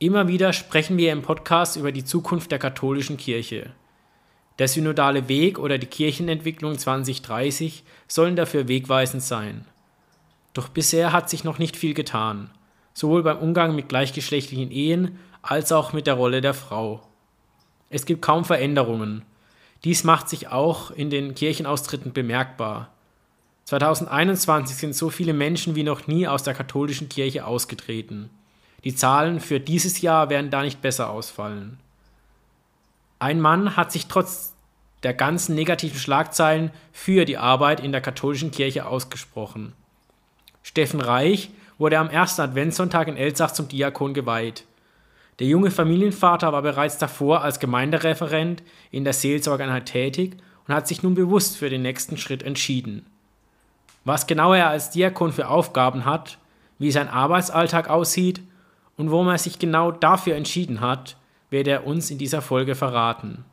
Immer wieder sprechen wir im Podcast über die Zukunft der katholischen Kirche. Der synodale Weg oder die Kirchenentwicklung 2030 sollen dafür wegweisend sein. Doch bisher hat sich noch nicht viel getan, sowohl beim Umgang mit gleichgeschlechtlichen Ehen als auch mit der Rolle der Frau. Es gibt kaum Veränderungen. Dies macht sich auch in den Kirchenaustritten bemerkbar. 2021 sind so viele Menschen wie noch nie aus der katholischen Kirche ausgetreten. Die Zahlen für dieses Jahr werden da nicht besser ausfallen. Ein Mann hat sich trotz der ganzen negativen Schlagzeilen für die Arbeit in der katholischen Kirche ausgesprochen. Steffen Reich wurde am ersten Adventssonntag in Elsach zum Diakon geweiht. Der junge Familienvater war bereits davor als Gemeindereferent in der Seelsorgeeinheit tätig und hat sich nun bewusst für den nächsten Schritt entschieden. Was genau er als Diakon für Aufgaben hat, wie sein Arbeitsalltag aussieht und warum er sich genau dafür entschieden hat, wird er uns in dieser Folge verraten.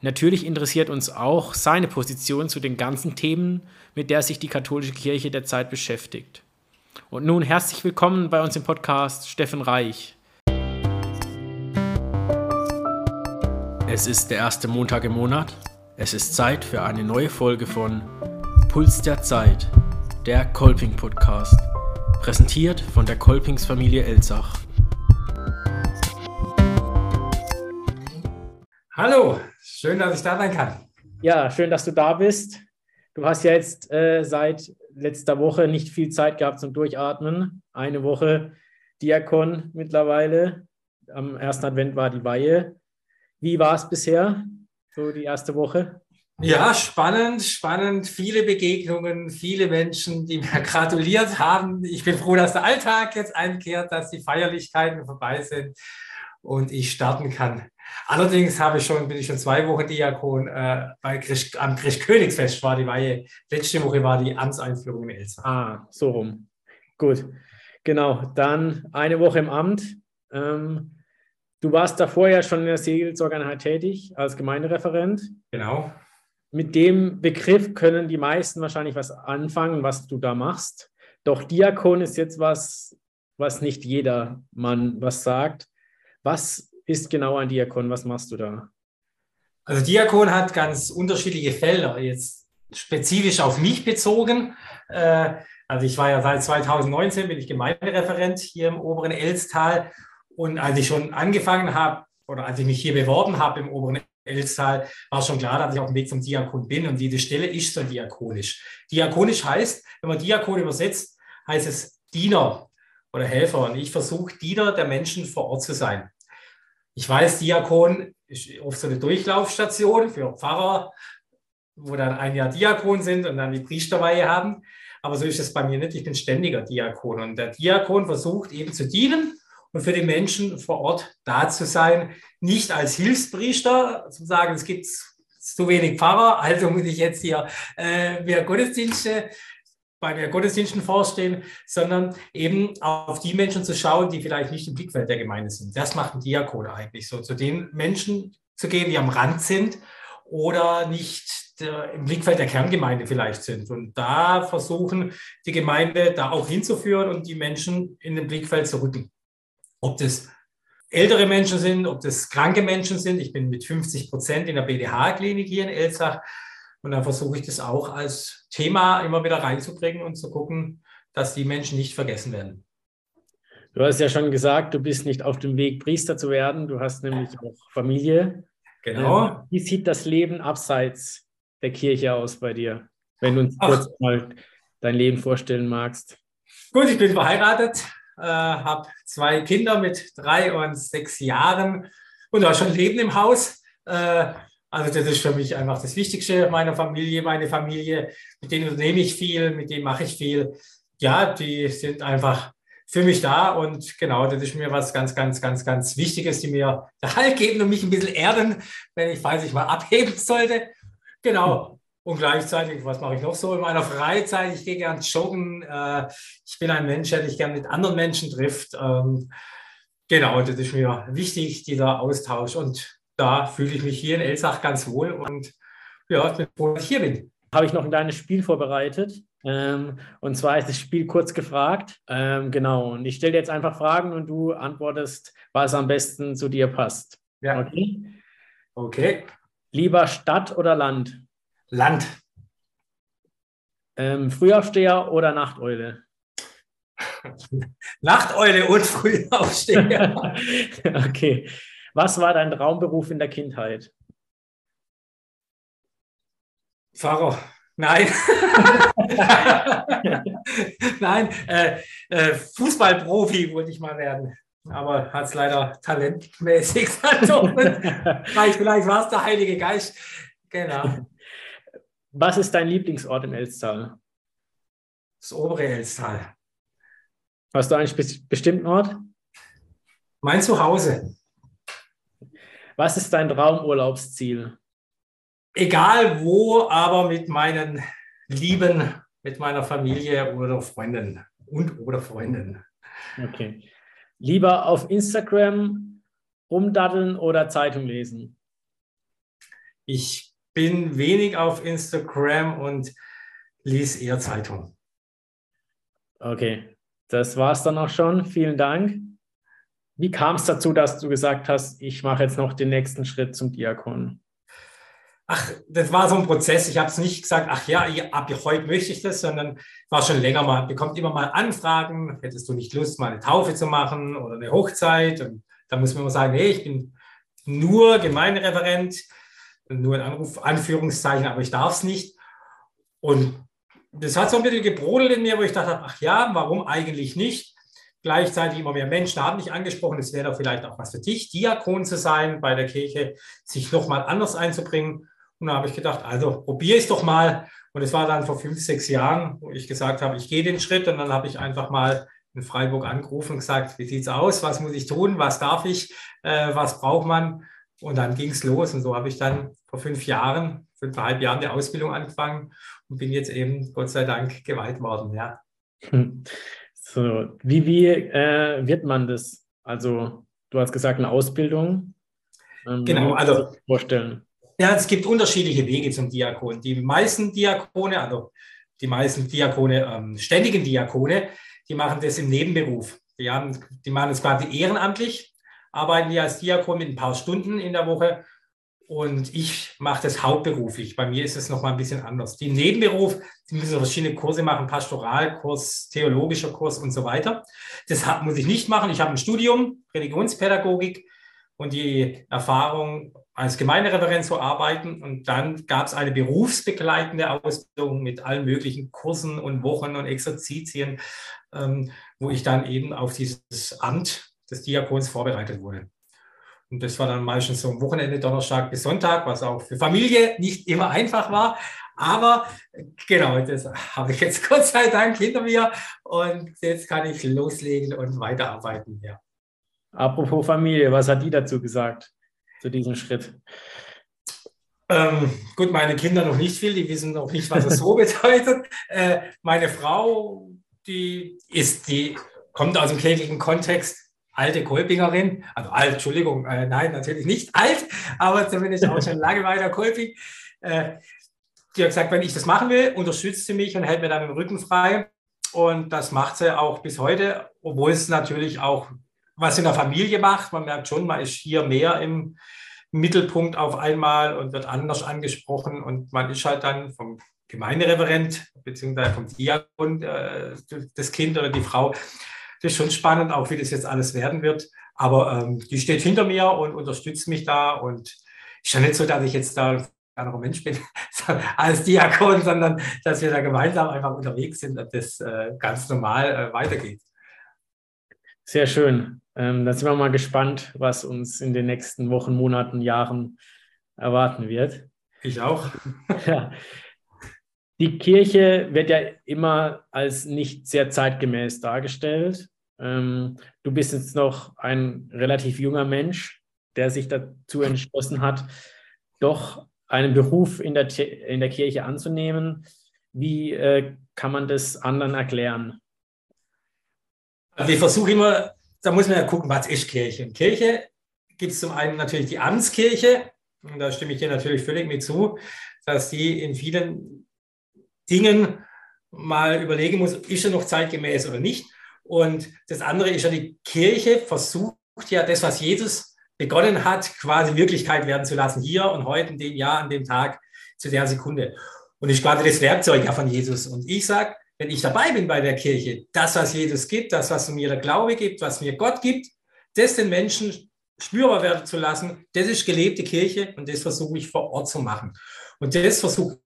Natürlich interessiert uns auch seine Position zu den ganzen Themen, mit der sich die katholische Kirche derzeit beschäftigt. Und nun herzlich willkommen bei uns im Podcast Steffen Reich. Es ist der erste Montag im Monat. Es ist Zeit für eine neue Folge von Puls der Zeit, der Kolping Podcast. Präsentiert von der Kolpingsfamilie Elzach. Hallo, schön, dass ich da sein kann. Ja, schön, dass du da bist. Du hast ja jetzt äh, seit letzter Woche nicht viel Zeit gehabt zum Durchatmen. Eine Woche Diakon mittlerweile. Am ersten Advent war die Weihe. Wie war es bisher, so die erste Woche? Ja, spannend, spannend. Viele Begegnungen, viele Menschen, die mir gratuliert haben. Ich bin froh, dass der Alltag jetzt einkehrt, dass die Feierlichkeiten vorbei sind und ich starten kann. Allerdings habe ich schon, bin ich schon zwei Wochen Diakon. Äh, bei Christ, am Christkönigsfest war die Weihe. Letzte Woche war die Amtseinführung in Elsa. Ah, so rum. Gut. Genau. Dann eine Woche im Amt. Ähm, du warst davor ja schon in der Seelsorgeeinheit tätig als Gemeindereferent. Genau mit dem Begriff können die meisten wahrscheinlich was anfangen, was du da machst. Doch Diakon ist jetzt was, was nicht jeder Mann was sagt. Was ist genau ein Diakon? Was machst du da? Also Diakon hat ganz unterschiedliche Felder. Jetzt spezifisch auf mich bezogen. Äh, also ich war ja seit 2019 bin ich Gemeindereferent hier im oberen Elstal. Und als ich schon angefangen habe oder als ich mich hier beworben habe im oberen Elstal war schon klar, dass ich auf dem Weg zum Diakon bin und diese Stelle ist so diakonisch. Diakonisch heißt, wenn man Diakon übersetzt, heißt es Diener oder Helfer. Und ich versuche, Diener der Menschen vor Ort zu sein. Ich weiß, Diakon ist oft so eine Durchlaufstation für Pfarrer, wo dann ein Jahr Diakon sind und dann die Priesterweihe haben. Aber so ist es bei mir nicht. Ich bin ständiger Diakon. Und der Diakon versucht eben zu dienen und für die Menschen vor Ort da zu sein. Nicht als Hilfspriester, zu sagen, es gibt zu wenig Pfarrer, also muss ich jetzt hier äh, mehr Gottesdienste bei mehr Gottesdiensten vorstehen, sondern eben auf die Menschen zu schauen, die vielleicht nicht im Blickfeld der Gemeinde sind. Das macht ein Diakon eigentlich so, zu den Menschen zu gehen, die am Rand sind oder nicht der, im Blickfeld der Kerngemeinde vielleicht sind. Und da versuchen, die Gemeinde da auch hinzuführen und die Menschen in den Blickfeld zu rücken. Ob das ältere Menschen sind, ob das kranke Menschen sind. Ich bin mit 50 Prozent in der BDH-Klinik hier in Elsach. Und dann versuche ich das auch als Thema immer wieder reinzubringen und zu gucken, dass die Menschen nicht vergessen werden. Du hast ja schon gesagt, du bist nicht auf dem Weg, Priester zu werden. Du hast nämlich auch Familie. Genau. Ähm, wie sieht das Leben abseits der Kirche aus bei dir, wenn du uns Ach. kurz mal dein Leben vorstellen magst? Gut, ich bin verheiratet, äh, habe zwei Kinder mit drei und sechs Jahren und auch schon Leben im Haus. Äh, also das ist für mich einfach das Wichtigste meiner Familie, meine Familie, mit denen unternehme ich viel, mit denen mache ich viel. Ja, die sind einfach für mich da und genau, das ist mir was ganz, ganz, ganz, ganz Wichtiges, die mir Halt geben und mich ein bisschen erden, wenn ich, weiß ich mal, abheben sollte. Genau. Und gleichzeitig, was mache ich noch so in meiner Freizeit? Ich gehe gern joggen. Äh, ich bin ein Mensch, der sich gern mit anderen Menschen trifft. Ähm, genau, das ist mir wichtig, dieser Austausch. Und da fühle ich mich hier in Elsach ganz wohl. Und ja, ich bin froh, dass ich hier bin. Habe ich noch ein kleines Spiel vorbereitet. Ähm, und zwar ist das Spiel kurz gefragt. Ähm, genau. Und ich stelle dir jetzt einfach Fragen und du antwortest, was am besten zu dir passt. Ja. Okay. Okay. Lieber Stadt oder Land? Land. Ähm, Frühaufsteher oder Nachteule? Nachteule und Frühaufsteher. okay. Was war dein Traumberuf in der Kindheit? Pfarrer. Nein. Nein, äh, äh, Fußballprofi wollte ich mal werden. Aber hat es leider talentmäßig vielleicht, vielleicht war es der Heilige Geist. Genau. Was ist dein Lieblingsort im Elstal? Das obere Elstal. Hast du einen bestimmten Ort? Mein Zuhause. Was ist dein Traumurlaubsziel? Egal wo, aber mit meinen Lieben, mit meiner Familie oder Freunden und oder Freundinnen. Okay. Lieber auf Instagram rumdaddeln oder Zeitung lesen? Ich bin wenig auf Instagram und lese eher Zeitung. Okay, das war es dann auch schon. Vielen Dank. Wie kam es dazu, dass du gesagt hast, ich mache jetzt noch den nächsten Schritt zum Diakon? ach, das war so ein Prozess. Ich habe es nicht gesagt, ach ja, ab heute möchte ich das, sondern war schon länger mal, bekommt immer mal Anfragen, hättest du nicht Lust, mal eine Taufe zu machen oder eine Hochzeit? Und da muss man immer sagen, nee, ich bin nur Gemeindereferent, nur ein Anruf, Anführungszeichen, aber ich darf es nicht. Und das hat so ein bisschen gebrodelt in mir, wo ich dachte, ach ja, warum eigentlich nicht? Gleichzeitig immer mehr Menschen haben mich angesprochen, es wäre doch vielleicht auch was für dich, Diakon zu sein bei der Kirche, sich nochmal anders einzubringen. Und da habe ich gedacht, also probiere es doch mal. Und es war dann vor fünf, sechs Jahren, wo ich gesagt habe, ich gehe den Schritt. Und dann habe ich einfach mal in Freiburg angerufen und gesagt, wie sieht es aus? Was muss ich tun? Was darf ich? Äh, was braucht man? Und dann ging es los. Und so habe ich dann vor fünf Jahren, fünfeinhalb Jahren die Ausbildung angefangen und bin jetzt eben, Gott sei Dank, geweiht worden. Ja. So, wie, wie äh, wird man das? Also, du hast gesagt, eine Ausbildung. Ähm, genau, also vorstellen. Ja, es gibt unterschiedliche Wege zum Diakon. Die meisten Diakone, also die meisten Diakone, ähm, ständigen Diakone, die machen das im Nebenberuf. Die, haben, die machen das quasi ehrenamtlich, arbeiten die als Diakon mit ein paar Stunden in der Woche und ich mache das hauptberuflich. Bei mir ist es nochmal ein bisschen anders. Die Nebenberuf, die müssen verschiedene Kurse machen, Pastoralkurs, theologischer Kurs und so weiter. Das muss ich nicht machen. Ich habe ein Studium, Religionspädagogik und die Erfahrung, als Gemeindereferent zu arbeiten. Und dann gab es eine berufsbegleitende Ausbildung mit allen möglichen Kursen und Wochen und Exerzitien, ähm, wo ich dann eben auf dieses Amt des Diakons vorbereitet wurde. Und das war dann meistens so am Wochenende, Donnerstag bis Sonntag, was auch für Familie nicht immer einfach war. Aber genau, das habe ich jetzt Gott sei Dank hinter mir und jetzt kann ich loslegen und weiterarbeiten. Ja. Apropos Familie, was hat die dazu gesagt, zu diesem Schritt? Ähm, gut, meine Kinder noch nicht viel, die wissen noch nicht, was es so bedeutet. Äh, meine Frau, die ist, die kommt aus dem kirchlichen Kontext, alte Kolpingerin, also alt, Entschuldigung, äh, nein, natürlich nicht alt, aber zumindest auch schon lange weiter Kolping. Äh, die hat gesagt, wenn ich das machen will, unterstützt sie mich und hält mir dann den Rücken frei. Und das macht sie auch bis heute, obwohl es natürlich auch was in der Familie macht. Man merkt schon, man ist hier mehr im Mittelpunkt auf einmal und wird anders angesprochen. Und man ist halt dann vom Gemeindereferent beziehungsweise vom Diakon äh, das Kind oder die Frau das ist schon spannend, auch wie das jetzt alles werden wird. Aber ähm, die steht hinter mir und unterstützt mich da. Und ist ja nicht so, dass ich jetzt da ein anderer Mensch bin als Diakon, sondern dass wir da gemeinsam einfach unterwegs sind und das äh, ganz normal äh, weitergeht. Sehr schön. Ähm, da sind wir mal gespannt, was uns in den nächsten Wochen, Monaten, Jahren erwarten wird. Ich auch. ja. Die Kirche wird ja immer als nicht sehr zeitgemäß dargestellt. Ähm, du bist jetzt noch ein relativ junger Mensch, der sich dazu entschlossen hat, doch einen Beruf in der, in der Kirche anzunehmen. Wie äh, kann man das anderen erklären? Also ich versuche immer, da muss man ja gucken, was ist Kirche. Und Kirche gibt es zum einen natürlich die Amtskirche, und da stimme ich dir natürlich völlig mit zu, dass die in vielen Dingen mal überlegen muss, ist er noch zeitgemäß oder nicht. Und das andere ist ja, die Kirche versucht ja das, was Jesus begonnen hat, quasi Wirklichkeit werden zu lassen, hier und heute, in dem Jahr, an dem Tag, zu der Sekunde. Und ich quasi das Werkzeug ja von Jesus. Und ich sage, wenn ich dabei bin bei der Kirche, das, was Jesus gibt, das, was mir der Glaube gibt, was mir Gott gibt, das den Menschen spürbar werden zu lassen, das ist gelebte Kirche und das versuche ich vor Ort zu machen. Und das versuche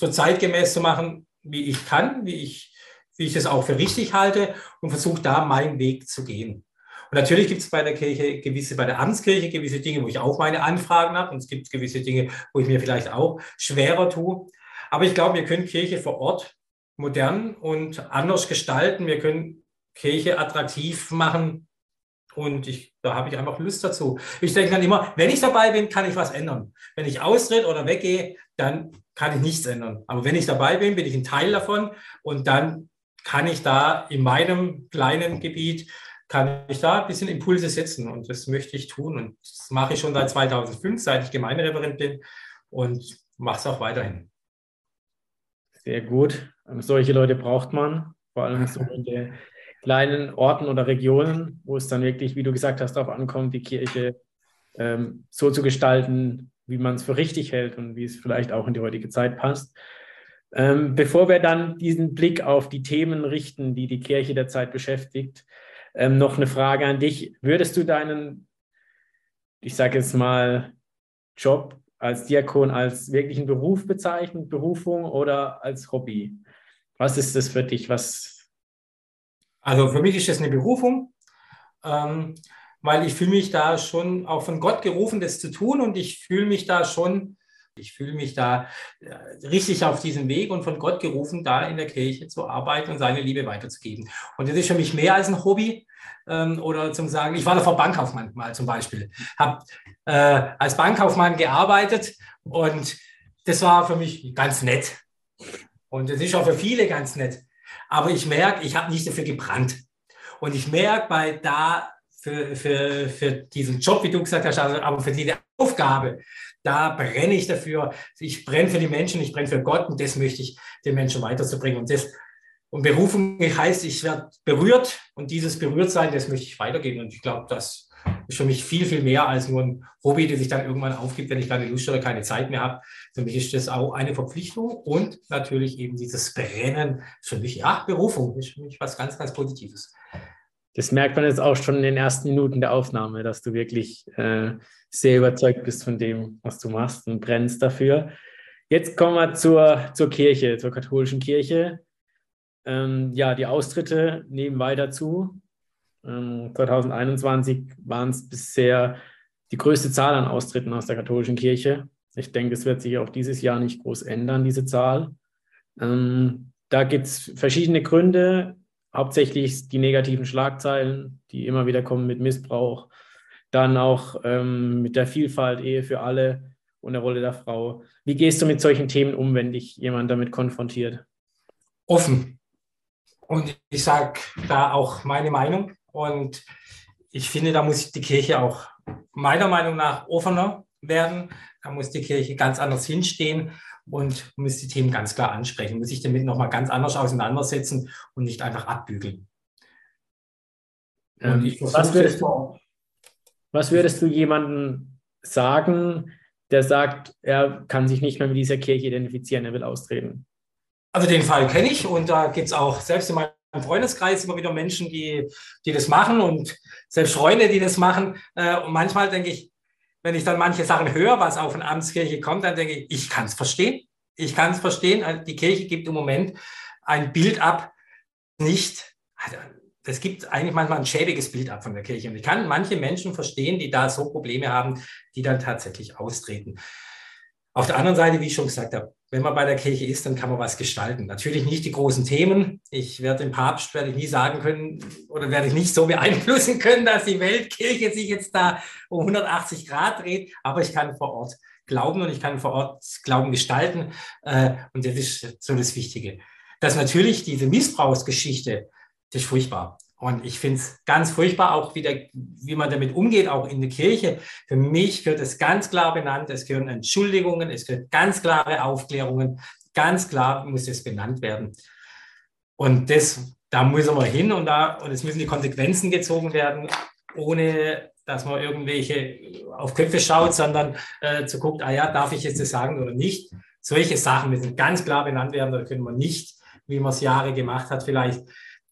so zeitgemäß zu machen, wie ich kann, wie ich, wie ich es auch für richtig halte und versuche da meinen Weg zu gehen. Und natürlich gibt es bei der Kirche gewisse, bei der Amtskirche gewisse Dinge, wo ich auch meine Anfragen habe und es gibt gewisse Dinge, wo ich mir vielleicht auch schwerer tue. Aber ich glaube, wir können Kirche vor Ort modern und anders gestalten. Wir können Kirche attraktiv machen. Und ich, da habe ich einfach Lust dazu. Ich denke dann immer, wenn ich dabei bin, kann ich was ändern. Wenn ich austritt oder weggehe, dann kann ich nichts ändern. Aber wenn ich dabei bin, bin ich ein Teil davon und dann kann ich da in meinem kleinen Gebiet, kann ich da ein bisschen Impulse setzen und das möchte ich tun und das mache ich schon seit 2005, seit ich Gemeindereferent bin und mache es auch weiterhin. Sehr gut. Solche Leute braucht man, vor allem so in den kleinen Orten oder Regionen, wo es dann wirklich, wie du gesagt hast, darauf ankommt, die Kirche ähm, so zu gestalten, wie man es für richtig hält und wie es vielleicht auch in die heutige Zeit passt. Ähm, bevor wir dann diesen Blick auf die Themen richten, die die Kirche der Zeit beschäftigt, ähm, noch eine Frage an dich. Würdest du deinen, ich sage jetzt mal, Job als Diakon als wirklichen Beruf bezeichnen, Berufung oder als Hobby? Was ist das für dich? Was? Also für mich ist das eine Berufung, ähm, weil ich fühle mich da schon auch von Gott gerufen, das zu tun und ich fühle mich da schon, ich fühle mich da äh, richtig auf diesem Weg und von Gott gerufen, da in der Kirche zu arbeiten und seine Liebe weiterzugeben. Und das ist für mich mehr als ein Hobby ähm, oder zum Sagen, ich war davor Bankkaufmann mal zum Beispiel, habe äh, als Bankkaufmann gearbeitet und das war für mich ganz nett. Und das ist auch für viele ganz nett. Aber ich merke, ich habe nicht dafür gebrannt. Und ich merke bei da für, für, für diesen Job, wie du gesagt hast, aber für diese Aufgabe, da brenne ich dafür. Ich brenne für die Menschen, ich brenne für Gott und das möchte ich den Menschen weiterzubringen. Und, das, und Berufung heißt, ich werde berührt und dieses Berührtsein, das möchte ich weitergeben. Und ich glaube, das ist für mich viel, viel mehr als nur ein Hobby, das sich dann irgendwann aufgibt, wenn ich keine Lust oder keine Zeit mehr habe. Für mich ist das auch eine Verpflichtung und natürlich eben dieses Brennen für mich, ja, Berufung ist für mich was ganz, ganz Positives. Das merkt man jetzt auch schon in den ersten Minuten der Aufnahme, dass du wirklich äh, sehr überzeugt bist von dem, was du machst und brennst dafür. Jetzt kommen wir zur, zur Kirche, zur katholischen Kirche. Ähm, ja, die Austritte nehmen weiter zu. 2021 ähm, waren es bisher die größte Zahl an Austritten aus der katholischen Kirche. Ich denke, es wird sich auch dieses Jahr nicht groß ändern, diese Zahl. Ähm, da gibt es verschiedene Gründe, hauptsächlich die negativen Schlagzeilen, die immer wieder kommen mit Missbrauch, dann auch ähm, mit der Vielfalt, Ehe für alle und der Rolle der Frau. Wie gehst du mit solchen Themen um, wenn dich jemand damit konfrontiert? Offen. Und ich sage da auch meine Meinung. Und ich finde, da muss die Kirche auch meiner Meinung nach offener werden. Da muss die Kirche ganz anders hinstehen und muss die Themen ganz klar ansprechen, muss sich damit nochmal ganz anders auseinandersetzen und nicht einfach abbügeln. Ähm, was, würdest du, was würdest du jemandem sagen, der sagt, er kann sich nicht mehr mit dieser Kirche identifizieren, er will austreten? Also den Fall kenne ich und da gibt es auch selbst in meinem Freundeskreis immer wieder Menschen, die, die das machen und selbst Freunde, die das machen. Äh, und manchmal denke ich, wenn ich dann manche Sachen höre, was auf eine Amtskirche kommt, dann denke ich, ich kann es verstehen. Ich kann es verstehen. Also die Kirche gibt im Moment ein Bild ab, nicht, also das gibt eigentlich manchmal ein schäbiges Bild ab von der Kirche. Und ich kann manche Menschen verstehen, die da so Probleme haben, die dann tatsächlich austreten. Auf der anderen Seite, wie ich schon gesagt habe, wenn man bei der Kirche ist, dann kann man was gestalten. Natürlich nicht die großen Themen. Ich werde dem Papst werde ich nie sagen können oder werde ich nicht so beeinflussen können, dass die Weltkirche sich jetzt da um 180 Grad dreht. Aber ich kann vor Ort glauben und ich kann vor Ort Glauben gestalten. Äh, und das ist so das Wichtige. Dass natürlich diese Missbrauchsgeschichte, das ist furchtbar. Und ich finde es ganz furchtbar, auch wie, der, wie man damit umgeht, auch in der Kirche. Für mich gehört es ganz klar benannt, es gehören Entschuldigungen, es gehört ganz klare Aufklärungen, ganz klar muss es benannt werden. Und das, da müssen wir hin und, da, und es müssen die Konsequenzen gezogen werden, ohne dass man irgendwelche auf Köpfe schaut, sondern äh, zu guckt, ah ja, darf ich jetzt das sagen oder nicht. Solche Sachen müssen ganz klar benannt werden, da können wir nicht, wie man es Jahre gemacht hat, vielleicht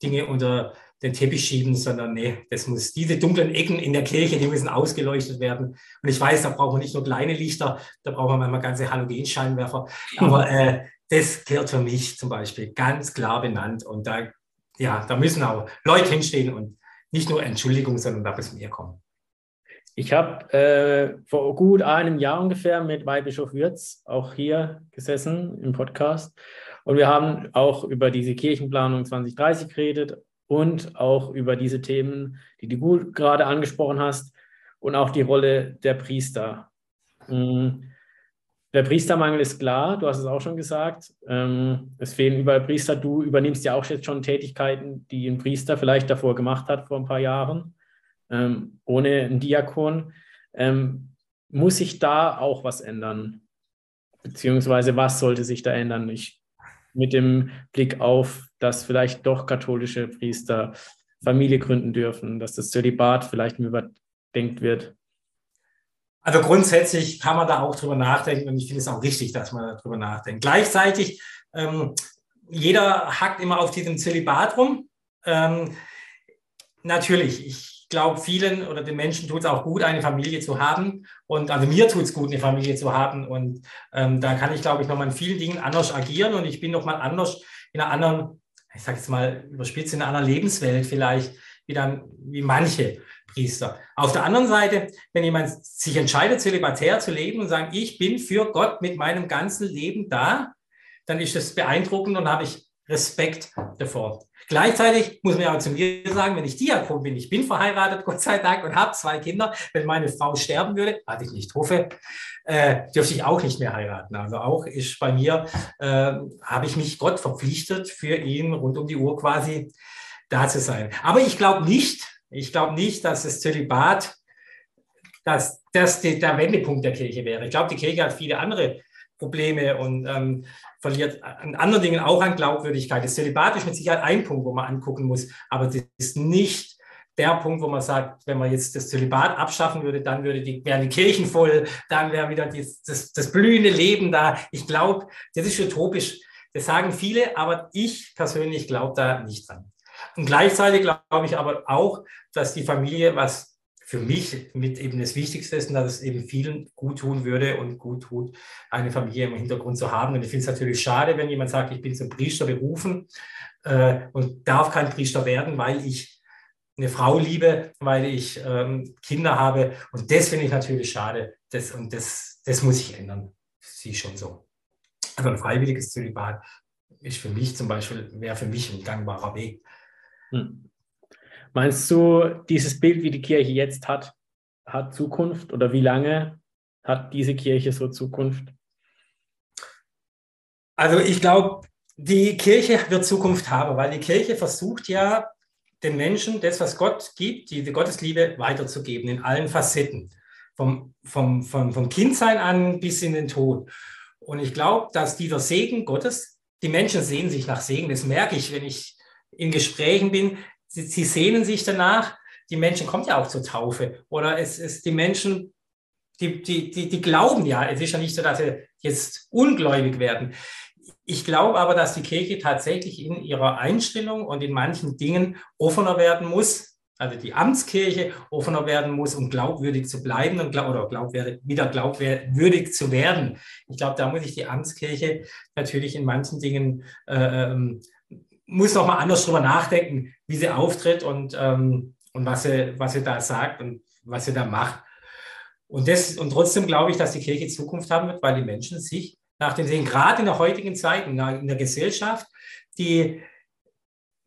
Dinge unter den Teppich schieben, sondern nee, das muss, diese dunklen Ecken in der Kirche, die müssen ausgeleuchtet werden. Und ich weiß, da brauchen wir nicht nur kleine Lichter, da brauchen wir manchmal ganze Halogenscheinwerfer. Aber äh, das gehört für mich zum Beispiel ganz klar benannt. Und da, ja, da müssen auch Leute hinstehen und nicht nur Entschuldigung, sondern da müssen wir kommen. Ich habe äh, vor gut einem Jahr ungefähr mit Weihbischof Würz auch hier gesessen im Podcast. Und wir haben auch über diese Kirchenplanung 2030 geredet und auch über diese Themen, die du gerade angesprochen hast und auch die Rolle der Priester. Mm, der Priestermangel ist klar, du hast es auch schon gesagt. Ähm, es fehlen überall Priester. Du übernimmst ja auch jetzt schon Tätigkeiten, die ein Priester vielleicht davor gemacht hat, vor ein paar Jahren, ähm, ohne einen Diakon. Ähm, muss sich da auch was ändern? Beziehungsweise was sollte sich da ändern? Ich, mit dem Blick auf, dass vielleicht doch katholische Priester Familie gründen dürfen, dass das Zölibat vielleicht überdenkt wird. Also grundsätzlich kann man da auch drüber nachdenken und ich finde es auch richtig, dass man darüber nachdenkt. Gleichzeitig, ähm, jeder hackt immer auf diesem Zölibat rum. Ähm, natürlich, ich glaube, vielen oder den Menschen tut es auch gut, eine Familie zu haben. Und also mir tut es gut, eine Familie zu haben. Und ähm, da kann ich, glaube ich, nochmal in vielen Dingen anders agieren und ich bin nochmal anders in einer anderen, ich sage jetzt mal überspitzt, in einer Lebenswelt vielleicht, wie dann, wie manche. Priester. Auf der anderen Seite, wenn jemand sich entscheidet, zölibatär zu leben und sagen, ich bin für Gott mit meinem ganzen Leben da, dann ist das beeindruckend und habe ich Respekt davor. Gleichzeitig muss man ja auch zu mir sagen, wenn ich Diakon bin, ich bin verheiratet, Gott sei Dank, und habe zwei Kinder. Wenn meine Frau sterben würde, was ich nicht hoffe, äh, dürfte ich auch nicht mehr heiraten. Also auch ist bei mir, äh, habe ich mich Gott verpflichtet, für ihn rund um die Uhr quasi da zu sein. Aber ich glaube nicht, ich glaube nicht, dass das Zölibat dass das der Wendepunkt der Kirche wäre. Ich glaube, die Kirche hat viele andere Probleme und ähm, verliert an anderen Dingen auch an Glaubwürdigkeit. Das Zölibat ist mit Sicherheit ein Punkt, wo man angucken muss, aber das ist nicht der Punkt, wo man sagt, wenn man jetzt das Zölibat abschaffen würde, dann würde die, wären die Kirchen voll, dann wäre wieder die, das, das blühende Leben da. Ich glaube, das ist utopisch. Das sagen viele, aber ich persönlich glaube da nicht dran. Und gleichzeitig glaube ich aber auch, dass die Familie, was für mich mit eben das Wichtigste ist, dass es eben vielen gut tun würde und gut tut, eine Familie im Hintergrund zu haben. Und ich finde es natürlich schade, wenn jemand sagt, ich bin zum Priester berufen äh, und darf kein Priester werden, weil ich eine Frau liebe, weil ich ähm, Kinder habe. Und das finde ich natürlich schade. Das, und das, das muss sich ändern. Ich schon so. Also ein freiwilliges Zölibat ist für mich zum Beispiel, wäre für mich ein gangbarer Weg. Hm. Meinst du, dieses Bild, wie die Kirche jetzt hat, hat Zukunft oder wie lange hat diese Kirche so Zukunft? Also ich glaube, die Kirche wird Zukunft haben, weil die Kirche versucht ja, den Menschen das, was Gott gibt, diese Gottesliebe weiterzugeben in allen Facetten. Vom, vom, vom, vom Kindsein an bis in den Tod. Und ich glaube, dass dieser Segen Gottes, die Menschen sehen sich nach Segen, das merke ich, wenn ich in Gesprächen bin, sie, sie sehnen sich danach. Die Menschen kommen ja auch zur Taufe. Oder es ist die Menschen, die, die, die, die glauben ja. Es ist ja nicht so, dass sie jetzt ungläubig werden. Ich glaube aber, dass die Kirche tatsächlich in ihrer Einstellung und in manchen Dingen offener werden muss, also die Amtskirche offener werden muss, um glaubwürdig zu bleiben und glaub, oder glaubwürdig, wieder glaubwürdig zu werden. Ich glaube, da muss sich die Amtskirche natürlich in manchen Dingen äh, ähm, muss noch mal anders drüber nachdenken, wie sie auftritt und, ähm, und was, sie, was sie da sagt und was sie da macht. Und, das, und trotzdem glaube ich, dass die Kirche Zukunft haben wird, weil die Menschen sich nach dem Sehen, gerade in der heutigen Zeit, in der, Gesellschaft, die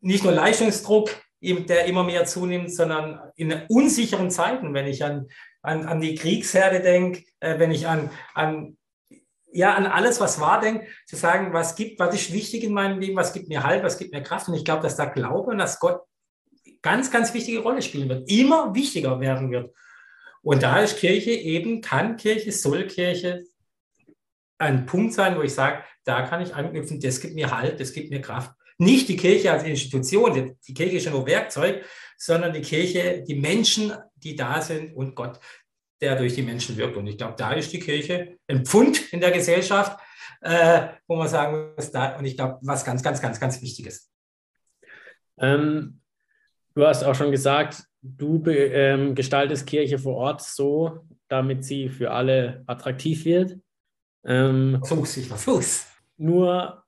nicht nur Leistungsdruck, der immer mehr zunimmt, sondern in unsicheren Zeiten, wenn ich an, an, an die Kriegsherde denke, äh, wenn ich an, an ja, an alles, was war, denkt, zu sagen, was gibt, was ist wichtig in meinem Leben, was gibt mir Halt, was gibt mir Kraft. Und ich glaube, dass da Glaube und dass Gott ganz, ganz wichtige Rolle spielen wird, immer wichtiger werden wird. Und da ist Kirche eben, kann Kirche, soll Kirche ein Punkt sein, wo ich sage, da kann ich anknüpfen, das gibt mir Halt, das gibt mir Kraft. nicht die Kirche als Institution, die Kirche ist ja nur Werkzeug, sondern die Kirche, die Menschen, die da sind und Gott, der durch die Menschen wirkt. Und ich glaube, da ist die Kirche ein Pfund in der Gesellschaft, äh, wo man sagen muss, da, und ich glaube, was ganz, ganz, ganz, ganz Wichtiges. Ähm, du hast auch schon gesagt, du ähm, gestaltest Kirche vor Ort so, damit sie für alle attraktiv wird. Ähm, versuch's, ich versuch's. Nur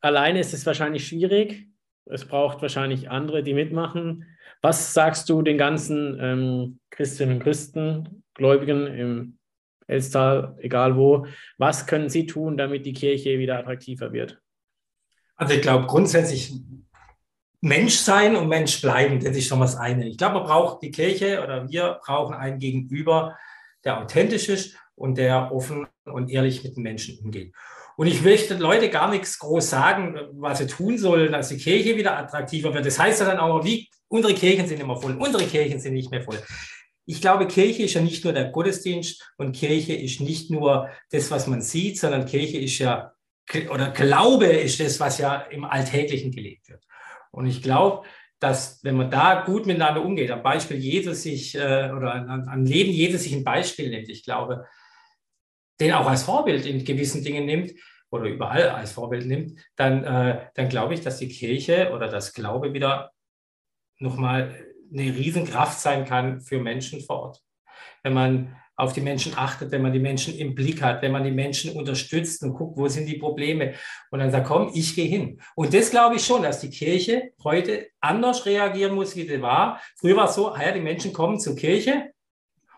alleine ist es wahrscheinlich schwierig. Es braucht wahrscheinlich andere, die mitmachen. Was sagst du den ganzen ähm, Christinnen und Christen, Gläubigen im Elstal, egal wo, was können sie tun, damit die Kirche wieder attraktiver wird? Also ich glaube grundsätzlich Mensch sein und Mensch bleiben, das ist schon das eine. Ich glaube, man braucht die Kirche oder wir brauchen einen Gegenüber, der authentisch ist und der offen und ehrlich mit den Menschen umgeht. Und ich möchte Leute gar nichts groß sagen, was sie tun sollen, dass die Kirche wieder attraktiver wird. Das heißt ja dann auch, wie unsere Kirchen sind immer voll, unsere Kirchen sind nicht mehr voll. Ich glaube, Kirche ist ja nicht nur der Gottesdienst und Kirche ist nicht nur das, was man sieht, sondern Kirche ist ja, oder Glaube ist das, was ja im Alltäglichen gelebt wird. Und ich glaube, dass wenn man da gut miteinander umgeht, am Beispiel Jesus sich äh, oder an, Leben Jesus sich ein Beispiel nimmt, ich glaube, den auch als Vorbild in gewissen Dingen nimmt oder überall als Vorbild nimmt, dann, äh, dann glaube ich, dass die Kirche oder das Glaube wieder nochmal eine Riesenkraft sein kann für Menschen vor Ort. Wenn man auf die Menschen achtet, wenn man die Menschen im Blick hat, wenn man die Menschen unterstützt und guckt, wo sind die Probleme und dann sagt, komm, ich gehe hin. Und das glaube ich schon, dass die Kirche heute anders reagieren muss, wie sie war. Früher war es so, ah ja, die Menschen kommen zur Kirche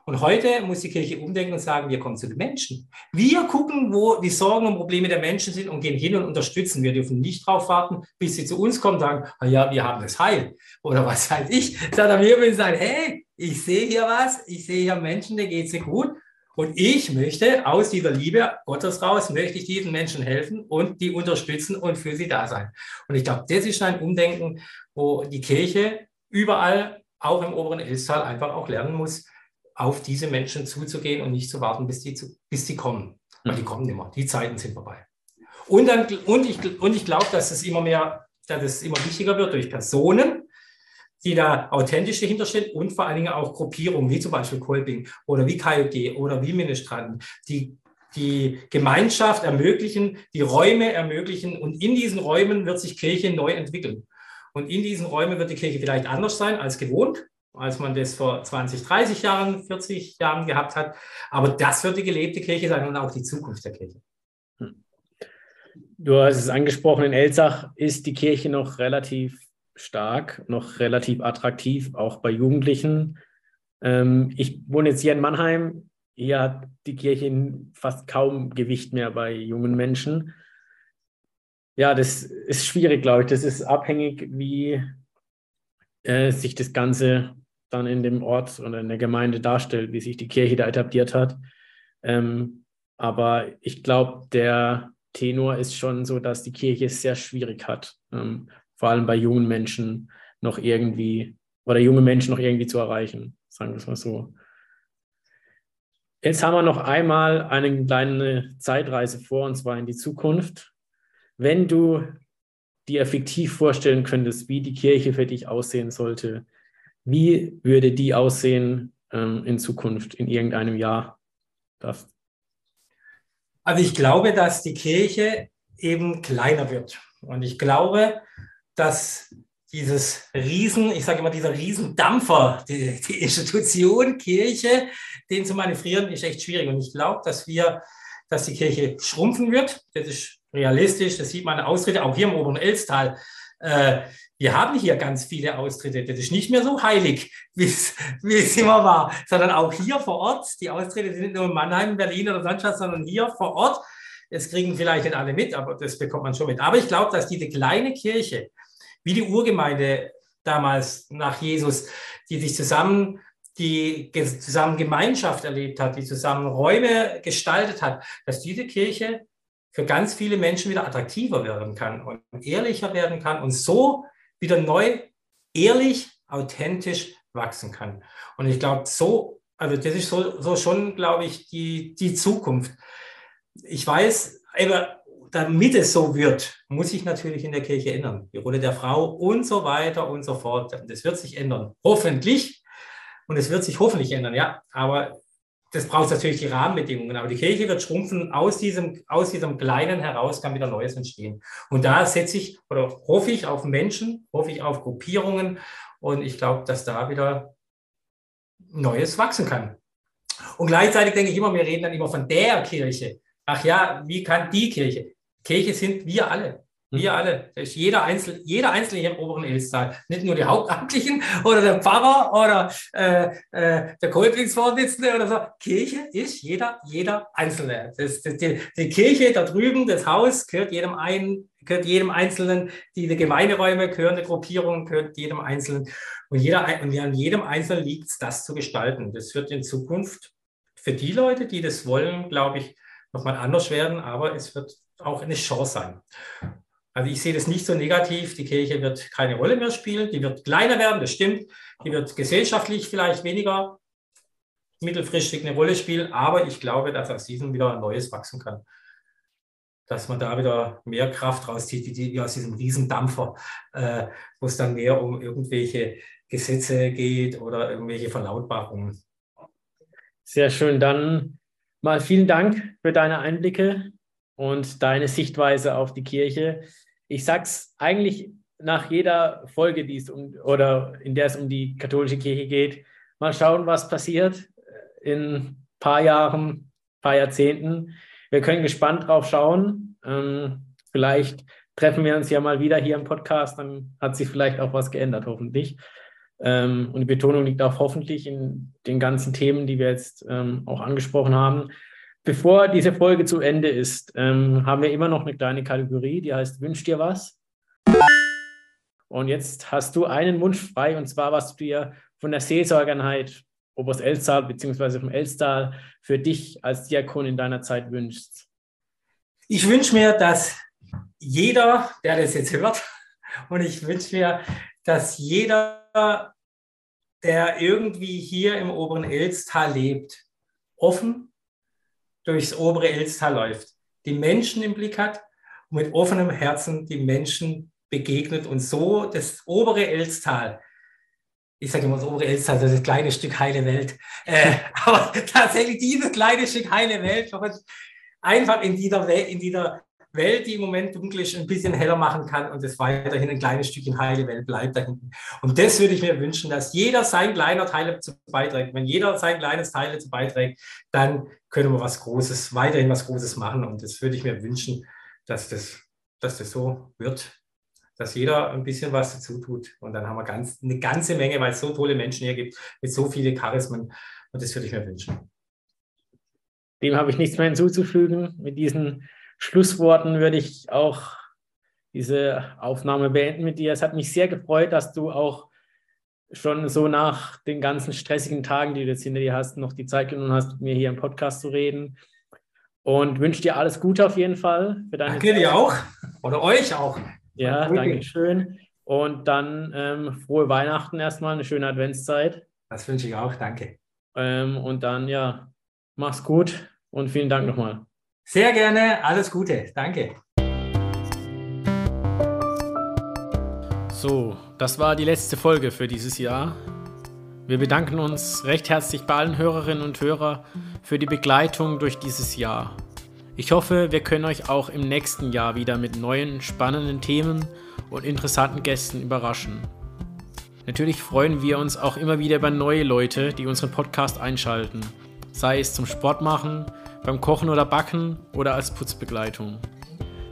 und heute muss die Kirche umdenken und sagen, wir kommen zu den Menschen. Wir gucken, wo die Sorgen und Probleme der Menschen sind und gehen hin und unterstützen. Wir dürfen nicht darauf warten, bis sie zu uns kommen und sagen, ah ja, wir haben das Heil. Oder was weiß ich. Sondern wir müssen sagen, hey, ich sehe hier was, ich sehe hier Menschen, denen geht es gut. Und ich möchte aus dieser Liebe Gottes raus, möchte ich diesen Menschen helfen und die unterstützen und für sie da sein. Und ich glaube, das ist ein Umdenken, wo die Kirche überall, auch im oberen Elstal, einfach auch lernen muss, auf diese Menschen zuzugehen und nicht zu warten, bis die, zu, bis die kommen. Weil die kommen immer. Die Zeiten sind vorbei. Und, dann, und ich, und ich glaube, dass es immer mehr, dass es immer wichtiger wird durch Personen, die da authentisch dahinter stehen und vor allen Dingen auch Gruppierungen, wie zum Beispiel Kolping oder wie KJG oder wie Ministranten, die die Gemeinschaft ermöglichen, die Räume ermöglichen und in diesen Räumen wird sich Kirche neu entwickeln. Und in diesen Räumen wird die Kirche vielleicht anders sein als gewohnt, als man das vor 20, 30 Jahren, 40 Jahren gehabt hat. Aber das wird die gelebte Kirche sein und auch die Zukunft der Kirche. Hm. Du hast es angesprochen, in Elsach ist die Kirche noch relativ stark, noch relativ attraktiv, auch bei Jugendlichen. Ähm, ich wohne jetzt hier in Mannheim. Hier hat die Kirche fast kaum Gewicht mehr bei jungen Menschen. Ja, das ist schwierig, glaube ich. Das ist abhängig, wie äh, sich das Ganze dann in dem Ort oder in der Gemeinde darstellt, wie sich die Kirche da etabliert hat. Ähm, aber ich glaube, der Tenor ist schon so, dass die Kirche es sehr schwierig hat, ähm, vor allem bei jungen Menschen noch irgendwie oder junge Menschen noch irgendwie zu erreichen, sagen wir es mal so. Jetzt haben wir noch einmal eine kleine Zeitreise vor, und zwar in die Zukunft. Wenn du dir effektiv vorstellen könntest, wie die Kirche für dich aussehen sollte, wie würde die aussehen ähm, in Zukunft, in irgendeinem Jahr? Das. Also ich glaube, dass die Kirche eben kleiner wird. Und ich glaube, dass dieses Riesen, ich sage immer, dieser Riesendampfer, die, die Institution Kirche, den zu manövrieren, ist echt schwierig. Und ich glaube, dass wir, dass die Kirche schrumpfen wird. Das ist realistisch, das sieht man Austritte, auch hier im oberen Elstal. Äh, wir haben hier ganz viele Austritte. Das ist nicht mehr so heilig, wie es immer war, sondern auch hier vor Ort. Die Austritte sind nicht nur in Mannheim, Berlin oder sonst sondern hier vor Ort. Das kriegen vielleicht nicht alle mit, aber das bekommt man schon mit. Aber ich glaube, dass diese kleine Kirche, wie die Urgemeinde damals nach Jesus, die sich zusammen die zusammen Gemeinschaft erlebt hat, die zusammen Räume gestaltet hat, dass diese Kirche für ganz viele Menschen wieder attraktiver werden kann und ehrlicher werden kann und so wieder neu, ehrlich, authentisch wachsen kann. Und ich glaube, so, also das ist so, so schon, glaube ich, die, die Zukunft. Ich weiß, damit es so wird, muss sich natürlich in der Kirche ändern. Die Rolle der Frau und so weiter und so fort. Das wird sich ändern. Hoffentlich. Und es wird sich hoffentlich ändern, ja. Aber das braucht natürlich die Rahmenbedingungen. Aber die Kirche wird schrumpfen. Aus diesem, aus diesem Kleinen heraus kann wieder Neues entstehen. Und da setze ich oder hoffe ich auf Menschen, hoffe ich auf Gruppierungen. Und ich glaube, dass da wieder Neues wachsen kann. Und gleichzeitig denke ich immer, wir reden dann immer von der Kirche. Ach ja, wie kann die Kirche? Kirche sind wir alle. Wir alle. Das ist jeder, Einzel, jeder Einzelne hier im oberen Elstal. Nicht nur die Hauptamtlichen oder der Pfarrer oder äh, äh, der Kolpingsvorsitzende oder so. Kirche ist jeder, jeder Einzelne. Das, das, die, die, Kirche da drüben, das Haus, gehört jedem, ein, gehört jedem Einzelnen. Die, die Gemeinderäume gehören der Gruppierung, gehört jedem Einzelnen. Und, jeder, und an jedem Einzelnen liegt es, das zu gestalten. Das wird in Zukunft für die Leute, die das wollen, glaube ich, nochmal anders werden. Aber es wird auch eine Chance sein. Also ich sehe das nicht so negativ. Die Kirche wird keine Rolle mehr spielen. Die wird kleiner werden, das stimmt. Die wird gesellschaftlich vielleicht weniger mittelfristig eine Rolle spielen. Aber ich glaube, dass aus diesem wieder ein Neues wachsen kann. Dass man da wieder mehr Kraft rauszieht, wie aus diesem Riesendampfer, äh, wo es dann mehr um irgendwelche Gesetze geht oder irgendwelche Verlautbarungen. Sehr schön. Dann mal vielen Dank für deine Einblicke und deine Sichtweise auf die Kirche. Ich sag's eigentlich nach jeder Folge, die es um oder in der es um die katholische Kirche geht. Mal schauen, was passiert in ein paar Jahren, ein paar Jahrzehnten. Wir können gespannt drauf schauen. Ähm, vielleicht treffen wir uns ja mal wieder hier im Podcast, dann hat sich vielleicht auch was geändert, hoffentlich. Ähm, und die Betonung liegt auch hoffentlich in den ganzen Themen, die wir jetzt ähm, auch angesprochen haben. Bevor diese Folge zu Ende ist, ähm, haben wir immer noch eine kleine Kategorie, die heißt Wünsch dir was. Und jetzt hast du einen Wunsch frei, und zwar, was du dir von der Seelsorgernheit Oberst Elstal bzw. vom Elstal für dich als Diakon in deiner Zeit wünschst. Ich wünsche mir, dass jeder, der das jetzt hört, und ich wünsche mir, dass jeder, der irgendwie hier im oberen Elstal lebt, offen durchs obere Elstal läuft, die Menschen im Blick hat und mit offenem Herzen die Menschen begegnet. Und so das obere Elstal, ich sage immer das obere Elstal, das ist das kleine Stück heile Welt, äh, aber tatsächlich dieses kleine Stück heile Welt einfach in dieser, in dieser Welt, die im Moment dunkel ist, ein bisschen heller machen kann und es weiterhin ein kleines Stückchen heile Welt bleibt da hinten. Und das würde ich mir wünschen, dass jeder sein kleiner Teil dazu beiträgt. Wenn jeder sein kleines Teil dazu beiträgt, dann können wir was Großes, weiterhin was Großes machen. Und das würde ich mir wünschen, dass das, dass das so wird, dass jeder ein bisschen was dazu tut. Und dann haben wir ganz, eine ganze Menge, weil es so tolle Menschen hier gibt, mit so vielen Charismen. Und das würde ich mir wünschen. Dem habe ich nichts mehr hinzuzufügen. Mit diesen Schlussworten würde ich auch diese Aufnahme beenden mit dir. Es hat mich sehr gefreut, dass du auch schon so nach den ganzen stressigen Tagen, die du jetzt hinter dir hast, noch die Zeit genommen hast, mit mir hier im Podcast zu reden. Und wünsche dir alles Gute auf jeden Fall. Für deine danke Zeit. dir auch. Oder euch auch. Ja, okay. danke schön. Und dann ähm, frohe Weihnachten erstmal, eine schöne Adventszeit. Das wünsche ich auch, danke. Ähm, und dann, ja, mach's gut und vielen Dank nochmal. Sehr gerne, alles Gute, danke. So, das war die letzte Folge für dieses Jahr. Wir bedanken uns recht herzlich bei allen Hörerinnen und Hörern für die Begleitung durch dieses Jahr. Ich hoffe, wir können euch auch im nächsten Jahr wieder mit neuen, spannenden Themen und interessanten Gästen überraschen. Natürlich freuen wir uns auch immer wieder über neue Leute, die unseren Podcast einschalten, sei es zum Sport machen, beim Kochen oder Backen oder als Putzbegleitung.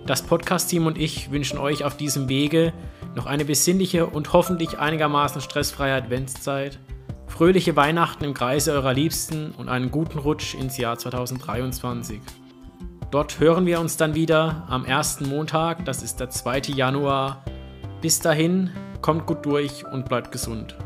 Das Podcast-Team und ich wünschen euch auf diesem Wege noch eine besinnliche und hoffentlich einigermaßen stressfreie Adventszeit, fröhliche Weihnachten im Kreise eurer Liebsten und einen guten Rutsch ins Jahr 2023. Dort hören wir uns dann wieder am ersten Montag, das ist der 2. Januar. Bis dahin, kommt gut durch und bleibt gesund.